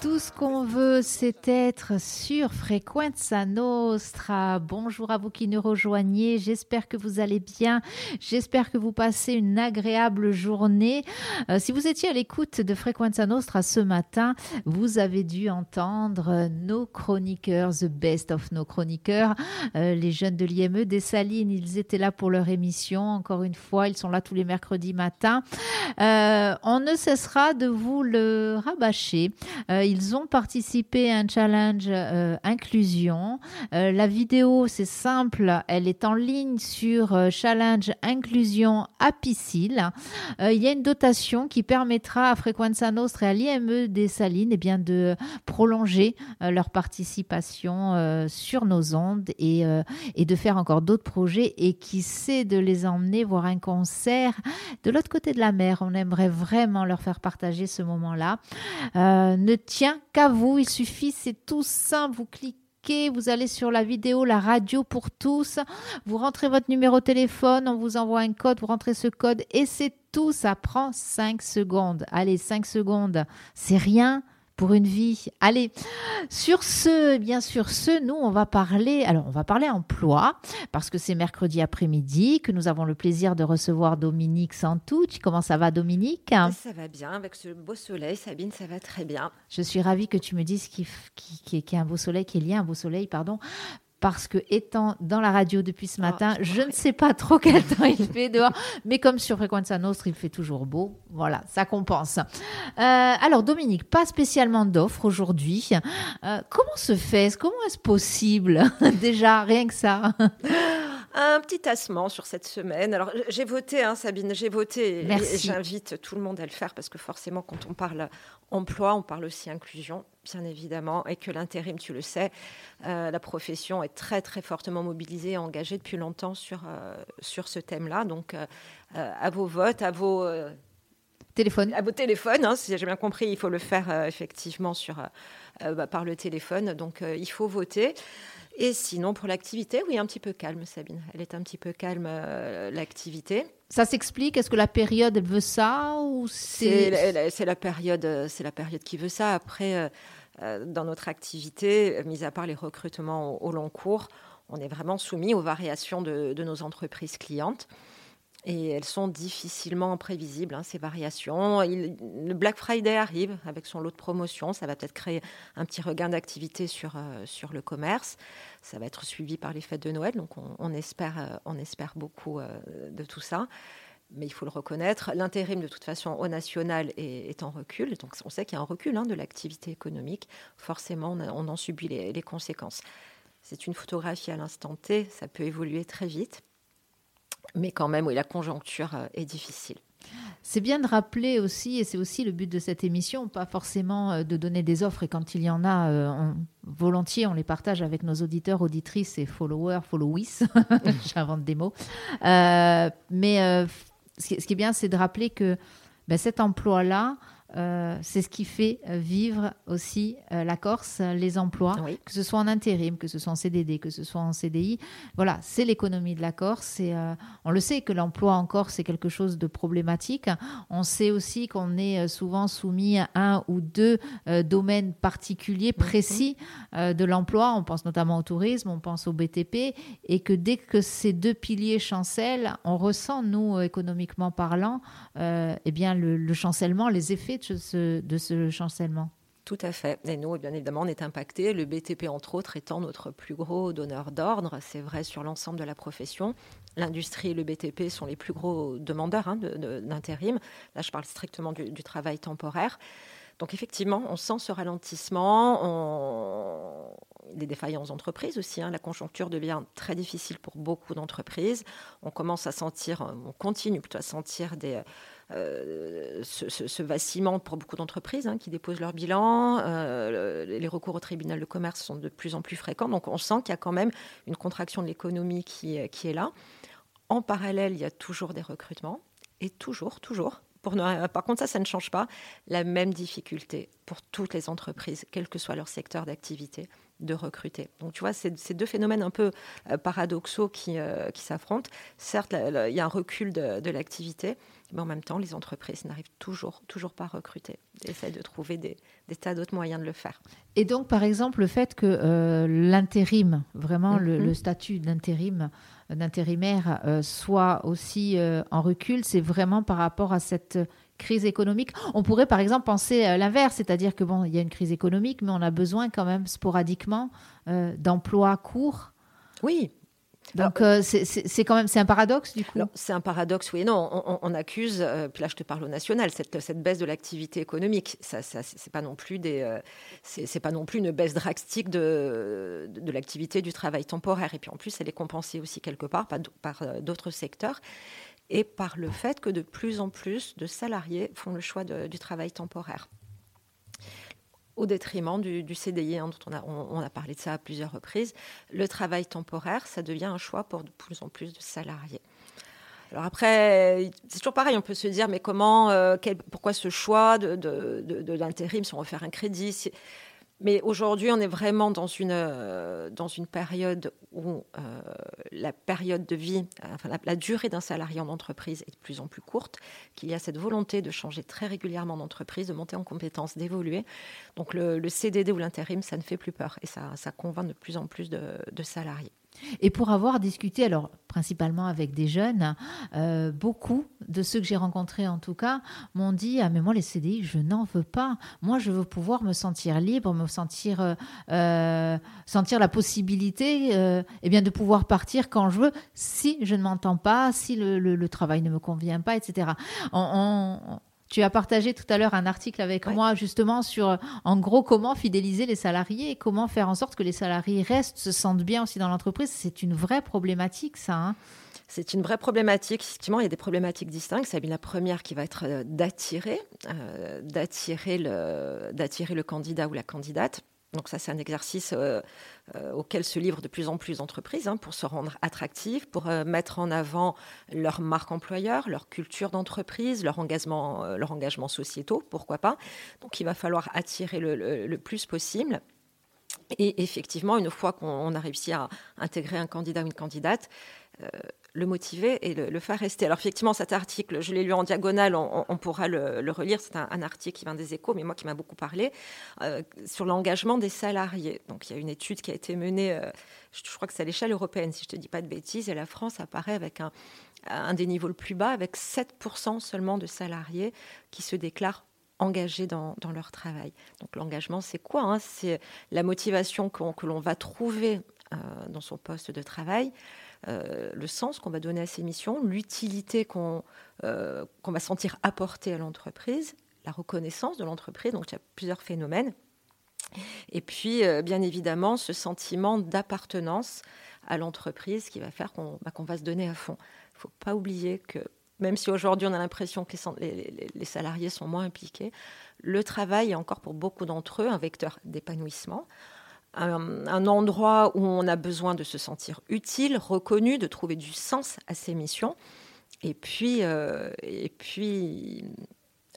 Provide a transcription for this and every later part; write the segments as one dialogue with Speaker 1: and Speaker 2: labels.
Speaker 1: Tout ce qu'on veut, c'est être sur Frequenza Nostra. Bonjour à vous qui nous rejoignez. J'espère que vous allez bien. J'espère que vous passez une agréable journée. Euh, si vous étiez à l'écoute de Frequenza Nostra ce matin, vous avez dû entendre nos chroniqueurs, the best of nos chroniqueurs, euh, les jeunes de l'IME des Salines. Ils étaient là pour leur émission. Encore une fois, ils sont là tous les mercredis matins. Euh, on ne cessera de vous le rabâcher. Euh, ils ont participé à un challenge euh, inclusion. Euh, la vidéo, c'est simple, elle est en ligne sur challenge inclusion apicile. Euh, il y a une dotation qui permettra à Frequenza Nostra et à l'IME des Salines eh bien, de prolonger leur participation sur nos ondes et, et de faire encore d'autres projets et qui sait de les emmener voir un concert de l'autre côté de la mer. On aimerait vraiment leur faire partager ce moment-là. Euh, ne tient qu'à vous. Il suffit, c'est tout simple. Vous cliquez vous allez sur la vidéo, la radio pour tous, vous rentrez votre numéro de téléphone, on vous envoie un code, vous rentrez ce code et c'est tout, ça prend 5 secondes. Allez, 5 secondes, c'est rien pour une vie. Allez, sur ce, bien sûr, ce, nous, on va parler, alors on va parler emploi, parce que c'est mercredi après-midi, que nous avons le plaisir de recevoir Dominique Santouch. Comment ça va, Dominique?
Speaker 2: Ça va bien, avec ce beau soleil, Sabine, ça va très bien.
Speaker 1: Je suis ravie que tu me dises qu'il y a un beau soleil, qu'il y a un beau soleil, pardon, parce que étant dans la radio depuis ce matin,
Speaker 2: Oh,
Speaker 1: je ne sais pas trop quel temps il fait dehors, mais comme sur Frequenza Nostra, il fait toujours beau. Voilà, ça compense. Euh, alors Dominique, pas spécialement d'offres aujourd'hui. Euh, comment se fait Comment est-ce possible? Déjà, rien que ça.
Speaker 2: Un petit tassement sur cette semaine. Alors, j'ai voté, hein, Sabine, j'ai voté.
Speaker 1: Merci.
Speaker 2: Et j'invite tout le monde à le faire parce que forcément, quand on parle emploi, on parle aussi inclusion, bien évidemment, et que l'intérim, tu le sais, euh, la profession est très, très fortement mobilisée et engagée depuis longtemps sur, euh, sur ce thème-là. Donc, euh, à vos votes, à vos,
Speaker 1: Téléphone.
Speaker 2: à vos téléphones, hein, si j'ai bien compris, il faut le faire effectivement sur, bah, par le téléphone. Donc, il faut voter. Et sinon, pour l'activité, oui, un petit peu calme, Sabine. Elle est un petit peu calme, euh, l'activité.
Speaker 1: Ça s'explique? Est-ce que la période elle veut ça ou
Speaker 2: C'est la, période, euh, c'est la période qui veut ça. Après, euh, dans notre activité, mis à part les recrutements au, au long cours, on est vraiment soumis aux variations de, de nos entreprises clientes. Et elles sont difficilement prévisibles, hein, ces variations. Le Black Friday arrive avec son lot de promotions. Ça va peut-être créer un petit regain d'activité sur, euh, sur le commerce. Ça va être suivi par les fêtes de Noël. Donc, on, espère, euh, on espère beaucoup euh, de tout ça. Mais il faut le reconnaître, l'intérim, de toute façon, au national est, en recul. Donc, on sait qu'il y a un recul hein, de l'activité économique. Forcément, on, en subit les conséquences. C'est une photographie à l'instant T. Ça peut évoluer très vite. Mais quand même, oui, la conjoncture euh, est difficile.
Speaker 1: C'est bien de rappeler aussi, et c'est aussi le but de cette émission, pas forcément euh, de donner des offres, et quand il y en a, euh, on- volontiers, on les partage avec nos auditeurs, auditrices et followers, followies, j'invente des mots. Mais ce qui ce qui est bien, c'est de rappeler que ben, cet emploi-là, euh, c'est ce qui fait euh, vivre aussi euh, la Corse, les emplois,
Speaker 2: Oui.
Speaker 1: que ce soit en intérim, que ce soit en CDD, que ce soit en CDI. Voilà, c'est l'économie de la Corse. Et, euh, on le sait que l'emploi en Corse, c'est quelque chose de problématique. On sait aussi qu'on est souvent soumis à un ou deux domaines particuliers, précis de l'emploi. On pense notamment au tourisme, on pense au BTP. Et que dès que ces deux piliers chancellent, on ressent, nous, économiquement parlant, eh bien, le, le chancellement, les effets de ce, de ce chancellement.
Speaker 2: Tout à fait. Et nous, bien évidemment, on est impacté. Le BTP, entre autres, étant notre plus gros donneur d'ordre. C'est vrai sur l'ensemble de la profession. L'industrie et le BTP sont les plus gros demandeurs hein, d'intérim. Là, je parle strictement du, travail temporaire. Donc, effectivement, on sent ce ralentissement. Des défaillances d'entreprises aussi. hein. La conjoncture devient très difficile pour beaucoup d'entreprises. On commence à sentir, on continue plutôt à sentir des, ce, ce- vacillement pour beaucoup d'entreprises hein, qui déposent leur bilan. Euh, le- les recours au tribunal de commerce sont de plus en plus fréquents. Donc on sent qu'il y a quand même une contraction de l'économie qui, qui est là. En parallèle, il y a toujours des recrutements. Et toujours, toujours, ne- par contre, ça, ça ne change pas, la même difficulté pour toutes les entreprises, quel que soit leur secteur d'activité, de recruter. Donc tu vois, c'est ces deux phénomènes un peu paradoxaux qui s'affrontent. Certes, il y a un recul de, l'activité, mais en même temps, les entreprises n'arrivent toujours, toujours pas à recruter. Essaient de trouver des, des tas d'autres moyens de le faire.
Speaker 1: Et donc, par exemple, le fait que l'intérim, vraiment le, le, statut d'intérim, d'intérimaire euh, soit aussi euh, en recul, c'est vraiment par rapport à cette crise économique. On pourrait par exemple penser à l'inverse, c'est-à-dire que bon, il y a une crise économique, mais on a besoin quand même sporadiquement euh, d'emplois courts.
Speaker 2: Oui,
Speaker 1: donc euh, c'est quand même c'est un paradoxe du coup.
Speaker 2: C'est un paradoxe, oui. Non, on, accuse. Euh, puis là, je te parle au national. Cette, cette baisse de l'activité économique, ça, ça c'est pas non plus des, euh, c'est pas non plus une baisse drastique de, de, l'activité du travail temporaire. Et puis en plus, elle est compensée aussi quelque part par, par d'autres secteurs et par le fait que de plus en plus de salariés font le choix du travail temporaire au détriment du, CDI, hein, dont on a, parlé de ça à plusieurs reprises. Le travail temporaire, ça devient un choix pour de plus en plus de salariés. Alors après, c'est toujours pareil, on peut se dire, mais comment, euh, pourquoi ce choix de, l'intérim si on veut faire un crédit mais aujourd'hui, on est vraiment dans une, euh, période où euh, la période de vie, enfin la, durée d'un salarié en entreprise est de plus en plus courte, qu'il y a cette volonté de changer très régulièrement d'entreprise, de monter en compétences, d'évoluer. Donc le, CDD ou l'intérim, ça ne fait plus peur et ça convainc de plus en plus de salariés.
Speaker 1: Et pour avoir discuté, alors principalement avec des jeunes, euh, beaucoup de ceux que j'ai rencontrés en tout cas m'ont dit ah mais moi les CDI je n'en veux pas. Moi je veux pouvoir me sentir libre, me sentir euh, euh, sentir la possibilité eh bien de pouvoir partir quand je veux si je ne m'entends pas, si le, travail ne me convient pas, etc. tu as partagé tout à l'heure un article avec moi justement sur, en gros, comment fidéliser les salariés et comment faire en sorte que les salariés restent, se sentent bien aussi dans l'entreprise. C'est une vraie problématique, ça. Hein.
Speaker 2: c'est une vraie problématique. Effectivement, il y a des problématiques distinctes. C'est la première qui va être euh, d'attirer, euh, d'attirer le, d'attirer le candidat ou la candidate. Donc ça, c'est un exercice euh, euh, auquel se livrent de plus en plus d'entreprises hein, pour se rendre attractives, pour euh, mettre en avant leur marque employeur, leur culture d'entreprise, leur engagement, leur engagement sociétaux, pourquoi pas. Donc il va falloir attirer le, plus possible. Et effectivement, une fois qu'on a réussi à intégrer un candidat ou une candidate, le motiver et le, faire rester. Alors effectivement, cet article, je l'ai lu en diagonale, on, pourra le, relire. C'est un, article qui vient des échos, mais moi qui m'a beaucoup parlé, euh, sur l'engagement des salariés. Donc il y a une étude qui a été menée, euh, je, crois que c'est à l'échelle européenne, si je ne te dis pas de bêtises, et la France apparaît avec un, des niveaux le plus bas, avec 7% seulement de salariés qui se déclarent engagés dans, leur travail. Donc l'engagement, c'est quoi hein? C'est la motivation que l'on va trouver euh, dans son poste de travail, euh, le sens qu'on va donner à ces missions, l'utilité euh, qu'on va sentir apporter à l'entreprise, la reconnaissance de l'entreprise. Donc il y a plusieurs phénomènes. Et puis, euh, bien évidemment, ce sentiment d'appartenance à l'entreprise qui va faire qu'on bah, va se donner à fond. Il ne faut pas oublier que même si aujourd'hui on a l'impression que les, salariés sont moins impliqués, le travail est encore pour beaucoup d'entre eux un vecteur d'épanouissement un, endroit où on a besoin de se sentir utile, reconnu, de trouver du sens à ses missions. Et puis, euh, et puis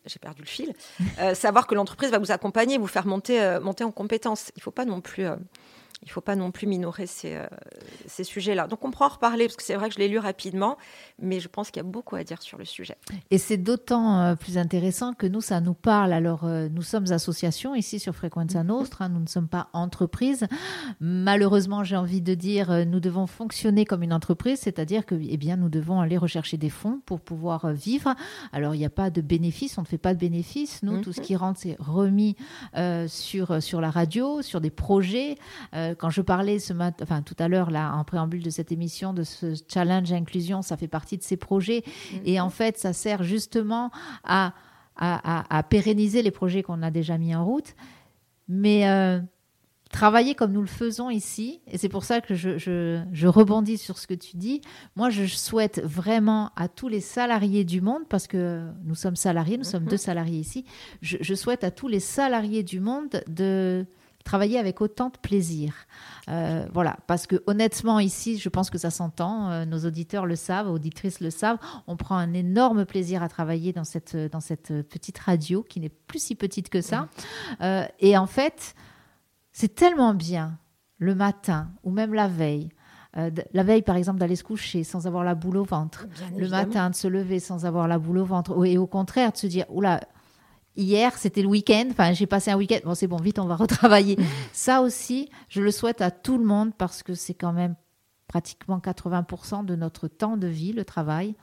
Speaker 2: j'ai perdu le fil, euh, savoir que l'entreprise va vous accompagner, vous faire monter, euh, monter en compétences. Il ne faut pas non plus il ne faut pas non plus minorer ces, euh, ces sujets-là. Donc on pourra en reparler, parce que c'est vrai que je l'ai lu rapidement, mais je pense qu'il y a beaucoup à dire sur le sujet.
Speaker 1: Et c'est d'autant euh, plus intéressant que nous, ça nous parle. Alors, euh, nous sommes association ici sur Frequenza mhm. Nostra, nous ne sommes pas entreprise. Malheureusement, j'ai envie de dire, nous devons fonctionner comme une entreprise, c'est-à-dire que eh bien, nous devons aller rechercher des fonds pour pouvoir vivre. Alors, il n'y a pas de bénéfices, on ne fait pas de bénéfices. Nous, tout ce mhm. qui rentre, c'est remis sur, sur la radio, sur des projets quand je parlais ce matin, enfin tout à l'heure là en préambule de cette émission de ce challenge inclusion, ça fait partie de ces projets mhm. et en fait ça sert justement à, à, pérenniser les projets qu'on a déjà mis en route, mais euh, travailler comme nous le faisons ici, et c'est pour ça que je, je, rebondis sur ce que tu dis. Moi, je souhaite vraiment à tous les salariés du monde, parce que nous sommes salariés, nous sommes mhm. deux salariés ici, je, souhaite à tous les salariés du monde de travailler avec autant de plaisir. Euh, voilà, parce que honnêtement, ici, je pense que ça s'entend, euh, nos auditeurs le savent, auditrices le savent, on prend un énorme plaisir à travailler dans cette, dans cette petite radio qui n'est plus si petite que ça. Euh, et en fait, c'est tellement bien le matin ou même la veille, euh, la veille, par exemple, d'aller se coucher sans avoir la boule au ventre. le matin, de se lever sans avoir la boule au ventre. Et au contraire, de se dire, oula, hier, c'était le week-end. Enfin, j'ai passé un week-end. Bon, c'est bon, vite, on va retravailler. Ça aussi, je le souhaite à tout le monde parce que c'est quand même pratiquement 80% de notre temps de vie, le travail.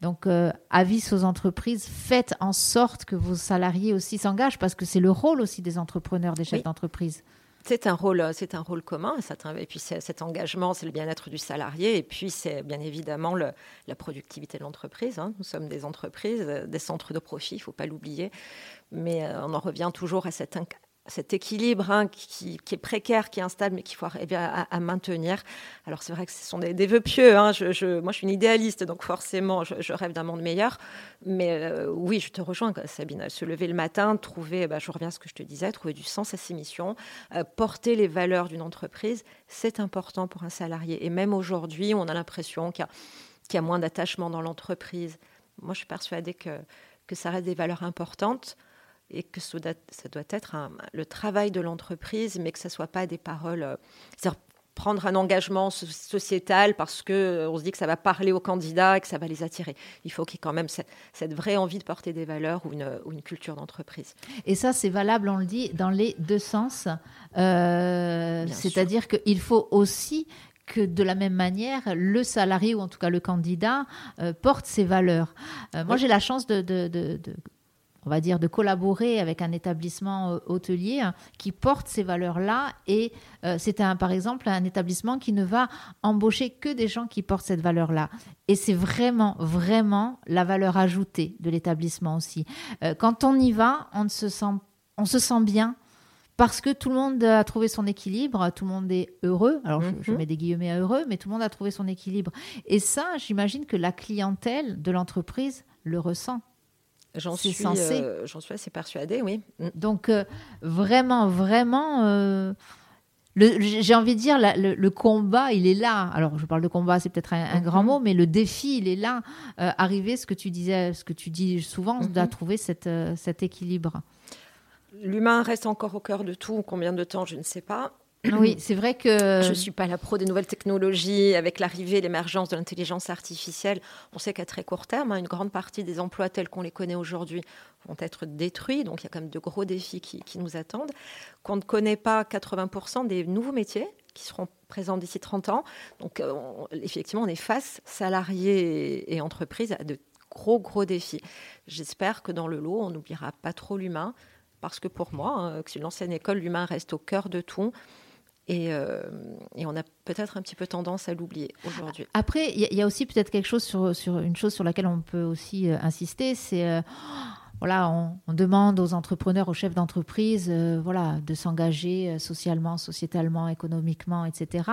Speaker 1: Donc, euh, avis aux entreprises, faites en sorte que vos salariés aussi s'engagent parce que c'est le rôle aussi des entrepreneurs, des chefs d'entreprise.
Speaker 2: C'est un rôle, euh, c'est un rôle commun. Et puis cet engagement, c'est le bien-être du salarié. Et puis c'est bien évidemment la productivité de l'entreprise. Hein. Nous sommes des entreprises, euh, des centres de profit, il ne faut pas l'oublier. Mais euh, on en revient toujours à cette cet équilibre hein, qui, est précaire, qui est instable, mais qu'il faut arriver à, maintenir. Alors c'est vrai que ce sont des, vœux pieux. Hein. Je, moi, je suis une idéaliste, donc forcément, je, rêve d'un monde meilleur. Mais euh, oui, je te rejoins, Sabine. Se lever le matin, trouver, bah, je reviens à ce que je te disais, trouver du sens à ses missions, euh, porter les valeurs d'une entreprise, c'est important pour un salarié. Et même aujourd'hui, on a l'impression qu'il y, a moins d'attachement dans l'entreprise. Moi, je suis persuadée que, que ça reste des valeurs importantes et que ça doit, être le travail de l'entreprise, mais que ce ne soit pas des paroles. Euh, c'est-à-dire prendre un engagement sociétal parce qu'on euh, se dit que ça va parler aux candidats et que ça va les attirer. Il faut qu'il y ait quand même cette, vraie envie de porter des valeurs ou une, culture d'entreprise.
Speaker 1: Et ça, c'est valable, on le dit, dans les deux sens. Euh, c'est-à-dire qu'il faut aussi que de la même manière, le salarié ou en tout cas le candidat porte ses valeurs. moi, j'ai la chance de, on va dire, de collaborer avec un établissement euh, hôtelier hein, qui porte ces valeurs-là. Et euh, c'est un, par exemple un établissement qui ne va embaucher que des gens qui portent cette valeur-là. Et c'est vraiment, vraiment la valeur ajoutée de l'établissement aussi. Euh, quand on y va, on se sent, on se sent bien. Parce que tout le monde a trouvé son équilibre, tout le monde est heureux. Alors, je, je, mhm. mets des guillemets à heureux, mais tout le monde a trouvé son équilibre. Et ça, j'imagine que la clientèle de l'entreprise le ressent.
Speaker 2: J'en suis, euh, j'en suis assez persuadée, oui.
Speaker 1: Mm. Donc, euh, vraiment, vraiment, euh, j'ai envie de dire, le, combat, il est là. Alors, je parle de combat, c'est peut-être un, grand mm-hmm. mot, mais le défi, il est là. arriver, ce que tu disais, ce que tu dis souvent, mm -hmm. trouver cette, cet équilibre.
Speaker 2: L'humain reste encore au cœur de tout. Combien de temps, je ne sais pas.
Speaker 1: Oui, c'est vrai que...
Speaker 2: Je ne suis pas la pro des nouvelles technologies. Avec l'arrivée et l'émergence de l'intelligence artificielle, on sait qu'à très court terme, hein, une grande partie des emplois tels qu'on les connaît aujourd'hui vont être détruits. Donc il y a quand même de gros défis qui, nous attendent. Qu'on ne connaît pas 80% des nouveaux métiers qui seront présents d'ici 30 ans. Donc euh, effectivement, on est face, salariés et, entreprises, à de gros, gros défis. J'espère que dans le lot, on n'oubliera pas trop l'humain parce que pour moi, hein, que l'ancienne école, l'humain reste au cœur de tout. Euh, et, on a peut-être un petit peu tendance à l'oublier aujourd'hui.
Speaker 1: Après, il y, a aussi peut-être quelque chose sur, une chose sur laquelle on peut aussi euh, insister, c'est euh, voilà, on, demande aux entrepreneurs, aux chefs d'entreprise, voilà, de s'engager socialement, sociétalement, économiquement, etc.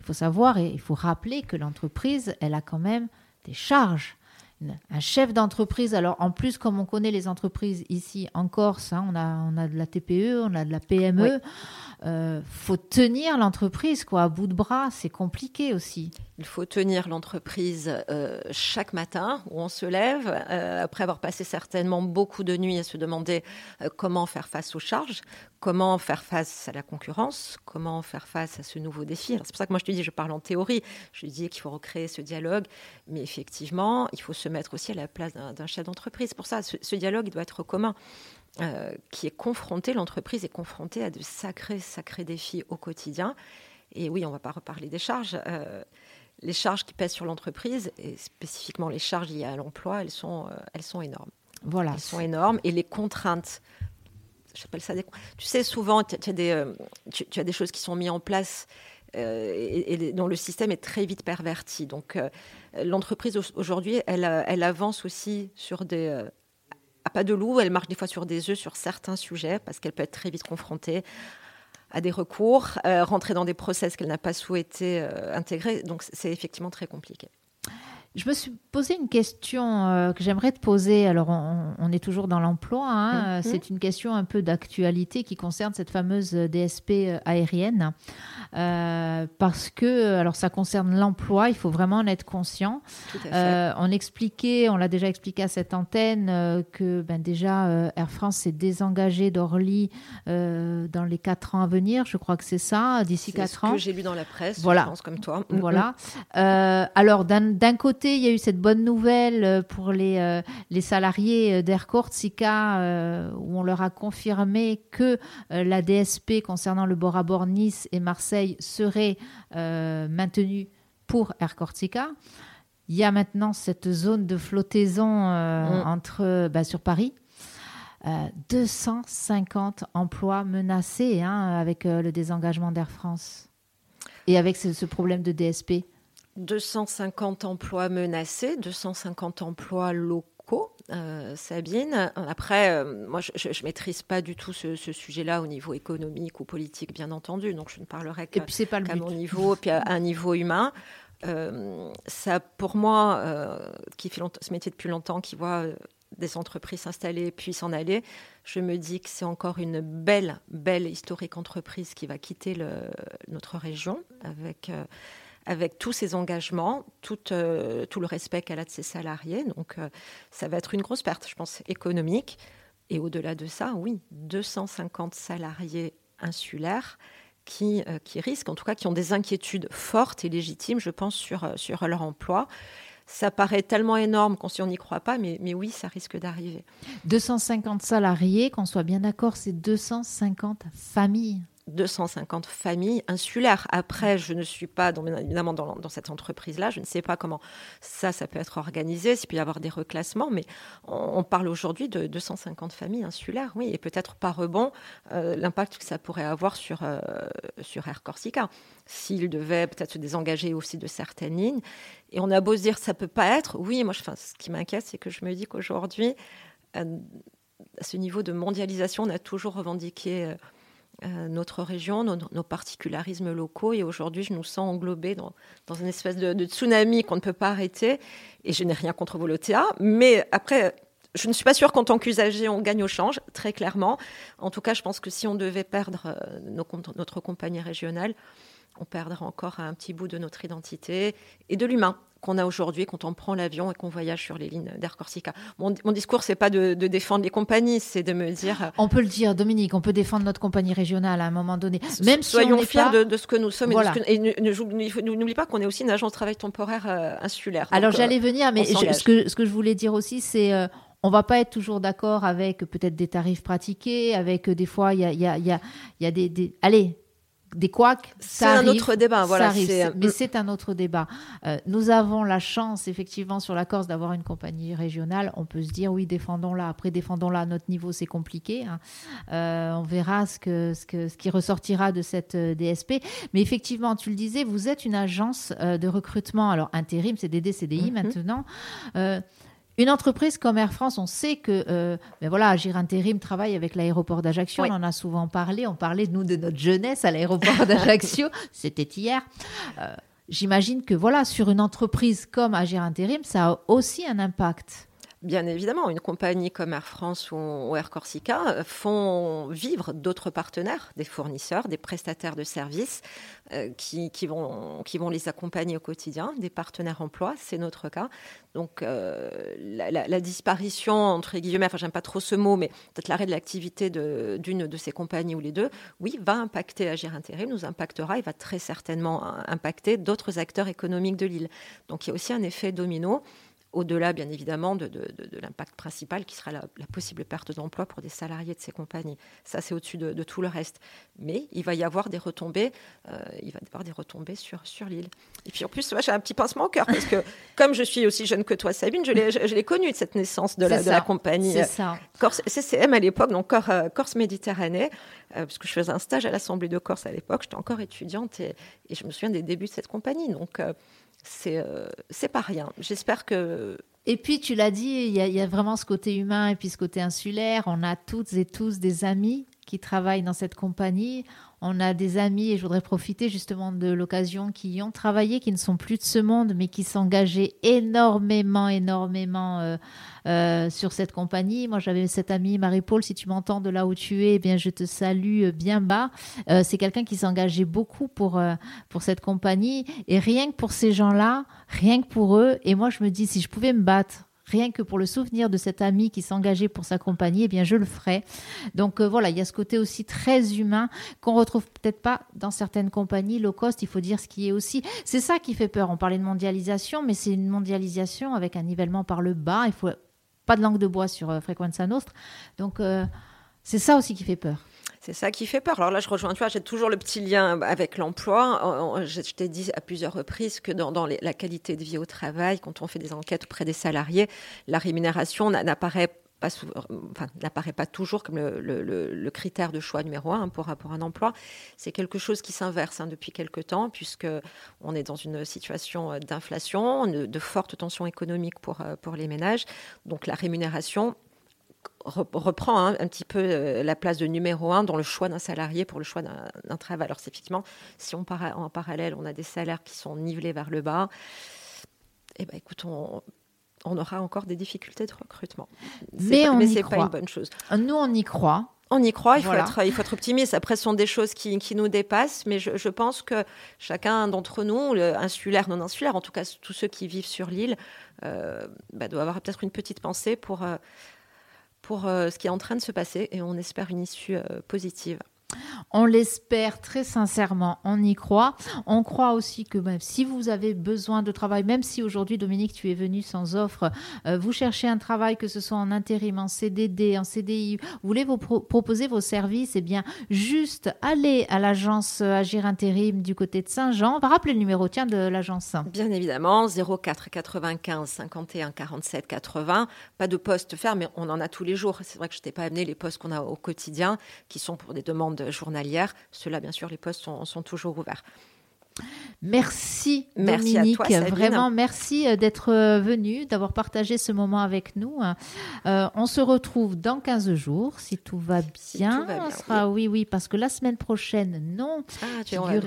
Speaker 1: Il faut savoir et il faut rappeler que l'entreprise, elle a quand même des charges un chef d'entreprise. Alors en plus, comme on connaît les entreprises ici en Corse, hein, on, a, on a de la TPE, on a de la PME. Euh, faut tenir l'entreprise quoi à bout de bras, c'est compliqué aussi.
Speaker 2: Il faut tenir l'entreprise euh, chaque matin où on se lève, euh, après avoir passé certainement beaucoup de nuits à se demander comment faire face aux charges, comment faire face à la concurrence, comment faire face à ce nouveau défi. C'est pour ça que moi je te dis, je parle en théorie, je dis qu'il faut recréer ce dialogue, mais effectivement, il faut se mettre aussi à la place d'un chef d'entreprise. Pour ça, ce, ce dialogue doit être commun. Euh, qui est confrontée, l'entreprise est confrontée à de sacrés, sacrés défis au quotidien. Et oui, on ne va pas reparler des charges. Euh, les charges qui pèsent sur l'entreprise, et spécifiquement les charges liées à l'emploi, elles sont, euh, elles sont énormes.
Speaker 1: Voilà.
Speaker 2: Elles sont énormes. Et les contraintes, j'appelle ça des... Tu sais, souvent, tu as, des, tu, as des choses qui sont mises en place et, dont le système est très vite perverti. Donc, l'entreprise aujourd'hui, elle, elle avance aussi sur des à pas de loup, elle marche des fois sur des œufs sur certains sujets parce qu'elle peut être très vite confrontée à des recours, euh, rentrer dans des process qu'elle n'a pas souhaité euh, intégrer. Donc c'est effectivement très compliqué.
Speaker 1: Je me suis posé une question euh, que j'aimerais te poser. Alors, on, est toujours dans l'emploi. Hein. Mhm. C'est une question un peu d'actualité qui concerne cette fameuse DSP euh, aérienne. Euh, parce que, alors, ça concerne l'emploi. Il faut vraiment en être conscient. on expliquait, on l'a déjà expliqué à cette antenne, que ben, déjà, Air France s'est désengagé d'Orly dans les quatre ans à venir. Je crois que c'est ça, d'ici quatre ans.
Speaker 2: C'est ce que j'ai lu dans la presse, voilà. je pense, comme toi.
Speaker 1: Voilà. alors, d'un côté, il y a eu cette bonne nouvelle euh, pour les, euh, les salariés euh, d'Air Corsica où on leur a confirmé que la DSP concernant le bord à bord Nice et Marseille serait maintenue pour Air Corsica. Il y a maintenant cette zone de flottaison mm. entre, bah, sur Paris. 250 emplois menacés hein, avec le désengagement d'Air France et avec ce problème de DSP.
Speaker 2: 250 emplois menacés, 250 emplois locaux, euh, Sabine. Après, euh, moi, je ne maîtrise pas du tout ce, sujet-là au niveau économique ou politique, bien entendu. Donc, je ne parlerai qu'à mon niveau, puis à un niveau humain. Euh, ça, pour moi, qui fait ce métier depuis longtemps, qui voit des entreprises s'installer puis s'en aller, je me dis que c'est encore une belle, belle historique entreprise qui va quitter le, notre région avec avec tous ses engagements, tout, euh, tout le respect qu'elle a de ses salariés. Donc, euh, ça va être une grosse perte, je pense, économique. Et au-delà de ça, oui, 250 salariés insulaires qui, euh, qui risquent, en tout cas, qui ont des inquiétudes fortes et légitimes, je pense, sur, leur emploi. Ça paraît tellement énorme qu'on n'y croit pas, mais oui, ça risque d'arriver.
Speaker 1: 250 salariés, qu'on soit bien d'accord, c'est 250 familles.
Speaker 2: 250 familles insulaires. Après, je ne suis pas dans, évidemment dans, cette entreprise-là, je ne sais pas comment ça, ça peut être organisé, s'il peut y avoir des reclassements, mais on, parle aujourd'hui de 250 familles insulaires, oui, et peut-être par rebond euh, l'impact que ça pourrait avoir sur, euh, sur Air Corsica, s'il devait peut-être se désengager aussi de certaines lignes. Et on a beau se dire ça peut pas être, oui, moi, je, ce qui m'inquiète, c'est que je me dis qu'aujourd'hui, euh, à ce niveau de mondialisation, on a toujours revendiqué notre région, nos, particularismes locaux. Et aujourd'hui, je nous sens englobée dans, une espèce de, tsunami qu'on ne peut pas arrêter. Et je n'ai rien contre Volotea. Mais après, je ne suis pas sûre qu'en tant qu'usager, on gagne au change, très clairement. En tout cas, je pense que si on devait perdre euh, notre compagnie régionale, on perdrait encore un petit bout de notre identité et de l'humain qu'on a aujourd'hui quand on prend l'avion et qu'on voyage sur les lignes d'Air Corsica. Mon, mon discours, c'est pas de, défendre les compagnies, c'est de me dire.
Speaker 1: On peut le dire, Dominique, on peut défendre notre compagnie régionale à un moment donné.
Speaker 2: Même soyons fiers de, ce que nous sommes. Et, n'oublie pas qu'on est aussi une agence de travail temporaire euh, insulaire.
Speaker 1: Alors j'allais euh, venir, mais ce, que, ce que je voulais dire aussi, c'est. Euh, on va pas être toujours d'accord avec peut-être des tarifs pratiqués, avec des fois il y a, y, a, y a, des, des, allez des couacs,
Speaker 2: c'est un autre débat. Voilà,
Speaker 1: mais c'est un autre débat. Euh, nous avons la chance, effectivement, sur la Corse d'avoir une compagnie régionale. On peut se dire, oui, défendons-la. Après, défendons-la à notre niveau, c'est compliqué. Hein. Euh, on verra ce, que, ce, que, ce qui ressortira de cette euh, DSP. Mais effectivement, tu le disais, vous êtes une agence de recrutement, alors intérim, CDD, CDI mm-hmm. maintenant. Une entreprise comme Air France, on sait que euh, ben voilà, Agir Intérim travaille avec l'aéroport d'Ajaccio. On en a souvent parlé. On parlait de nous de notre jeunesse à l'aéroport d'Ajaccio. C'était hier. Euh, j'imagine que voilà, sur une entreprise comme Agir Intérim, ça a aussi un impact.
Speaker 2: Bien évidemment, une compagnie comme Air France ou, Air Corsica euh, font vivre d'autres partenaires, des fournisseurs, des prestataires de services euh, qui, vont, qui vont les accompagner au quotidien, des partenaires emploi, c'est notre cas. Donc euh, la, disparition, entre guillemets, enfin j'aime pas trop ce mot, mais peut-être l'arrêt de l'activité d'une de, ces compagnies ou les deux, oui, va impacter Agir Intérim, nous impactera et va très certainement impacter d'autres acteurs économiques de l'île. Donc il y a aussi un effet domino au-delà bien évidemment de, l'impact principal qui sera la, possible perte d'emploi pour des salariés de ces compagnies. Ça, c'est au-dessus de, tout le reste. Mais il va y avoir des retombées, euh, il va y avoir des retombées sur, sur l'île. Et puis en plus, j'ai un petit pincement au cœur parce que comme je suis aussi jeune que toi, Sabine, je l'ai connue de cette naissance de la, de la compagnie.
Speaker 1: C'est ça.
Speaker 2: Corse, CCM à l'époque, donc euh, Corse Méditerranée, euh, parce que je faisais un stage à l'Assemblée de Corse à l'époque, j'étais encore étudiante et, et, je me souviens des débuts de cette compagnie. Donc euh, c'est pas rien. J'espère que.
Speaker 1: Et puis, tu l'as dit, il y, a vraiment ce côté humain et puis ce côté insulaire. On a toutes et tous des amis qui travaillent dans cette compagnie. On a des amis, et je voudrais profiter justement de l'occasion, qui y ont travaillé, qui ne sont plus de ce monde, mais qui s'engageaient énormément, énormément euh, euh, sur cette compagnie. Moi, j'avais cette amie, Marie-Paul, si tu m'entends de là où tu es, eh bien, je te salue bien bas. c'est quelqu'un qui s'engageait beaucoup pour, pour cette compagnie. Et rien que pour ces gens-là, rien que pour eux, et moi, je me dis, si je pouvais me battre rien que pour le souvenir de cet ami qui s'engageait pour sa compagnie, eh bien je le ferai. Donc euh, voilà, il y a ce côté aussi très humain qu'on retrouve peut-être pas dans certaines compagnies low cost. Il faut dire ce qui est aussi. C'est ça qui fait peur. On parlait de mondialisation, mais c'est une mondialisation avec un nivellement par le bas. Il faut pas de langue de bois sur euh, Frequenza Nostra. Donc euh, c'est ça aussi qui fait peur.
Speaker 2: C'est ça qui fait peur. Alors là, je rejoins, tu vois, j'ai toujours le petit lien avec l'emploi. Je, t'ai dit à plusieurs reprises que dans, la qualité de vie au travail, quand on fait des enquêtes auprès des salariés, la rémunération n'apparaît pas, toujours comme le, critère de choix numéro un pour, pour un emploi. C'est quelque chose qui s'inverse hein, depuis quelque temps, puisque on est dans une situation d'inflation, de, forte tension économique pour, pour les ménages. Donc la rémunération reprend hein, un petit peu euh, la place de numéro un dans le choix d'un salarié pour le choix d'un travail. Alors, effectivement, si on en parallèle, on a des salaires qui sont nivelés vers le bas, eh ben, écoute, on, aura encore des difficultés de recrutement.
Speaker 1: Mais,
Speaker 2: ce
Speaker 1: n'est
Speaker 2: pas une bonne chose.
Speaker 1: Nous, on y croit.
Speaker 2: On y croit, il faut, être, il faut être optimiste. Après, ce sont des choses qui, nous dépassent, mais je, pense que chacun d'entre nous, insulaire, non insulaire, en tout cas tous ceux qui vivent sur l'île, euh, bah, doit avoir peut-être une petite pensée pour, euh, pour euh, ce qui est en train de se passer et on espère une issue euh, positive.
Speaker 1: On l'espère très sincèrement, on y croit. On croit aussi que même si vous avez besoin de travail, même si aujourd'hui Dominique tu es venu sans offre, euh, vous cherchez un travail que ce soit en intérim, en CDD, en CDI, vous voulez vous proposer vos services, eh bien juste allez à l'agence Agir Intérim du côté de Saint-Jean. Rappeler le numéro tiens de l'agence.
Speaker 2: Bien évidemment, 04 95 51 47 80. Pas de poste ferme, mais on en a tous les jours. C'est vrai que je t'ai pas amené les postes qu'on a au quotidien, qui sont pour des demandes journalière. Cela, bien sûr, les postes sont toujours ouverts.
Speaker 1: Merci, merci Dominique. À toi, Vraiment, merci euh, d'être euh, venu, d'avoir partagé ce moment avec nous. Euh, on se retrouve dans 15 jours, si tout va bien. sera, oui. oui. parce que la semaine prochaine, non.
Speaker 2: Ah, tu hein.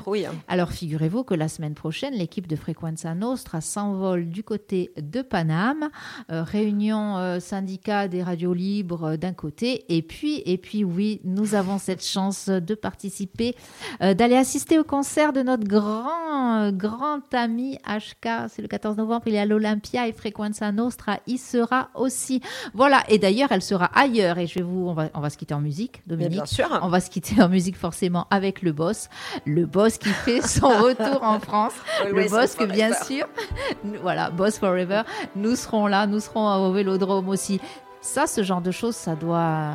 Speaker 1: Alors, figurez-vous que la semaine prochaine, l'équipe de Frequenza Nostra s'envole du côté de Paname. réunion syndicat des radios libres d'un côté. Et puis, et puis, oui, nous avons cette chance de participer, d'aller assister au concert de notre grand grand, grand ami HK. C'est le 14 novembre, il est à l'Olympia et Frequenza Nostra il sera aussi. Voilà, et d'ailleurs, elle sera ailleurs. Et je vais vous, on va, on va se quitter en musique, Dominique.
Speaker 2: bien sûr.
Speaker 1: On va se quitter en musique forcément avec le boss. Le boss qui fait son retour en France. le boss que, bien sûr, voilà, Boss Forever. Nous serons là, nous serons au Vélodrome aussi. Ça, ce genre de choses, ça doit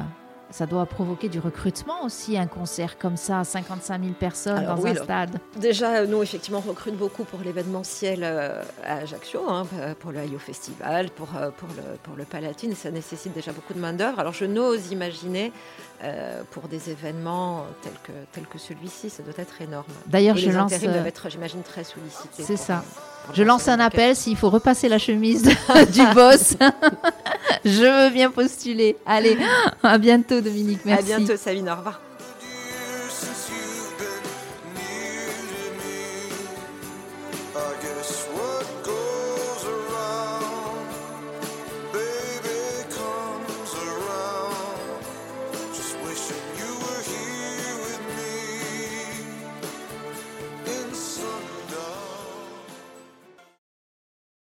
Speaker 1: ça doit provoquer du recrutement aussi, un concert comme ça, 55 000 personnes dans un stade.
Speaker 2: Déjà, nous, effectivement, on recrute beaucoup pour l'événementiel euh, à Ajaccio, hein, pour le IO Festival, pour, euh, pour, le, pour le Palatine. Ça nécessite déjà beaucoup de main-d'œuvre. Alors, je n'ose imaginer euh, pour des événements tels que, tels que celui-ci, ça doit être énorme.
Speaker 1: D'ailleurs, je
Speaker 2: les
Speaker 1: lance.
Speaker 2: doivent être, j'imagine, très sollicités.
Speaker 1: C'est ça. Je lance un appel s'il faut repasser la chemise du boss. je veux bien postuler. Allez, à bientôt Dominique. Merci.
Speaker 2: À bientôt Sabine, au revoir.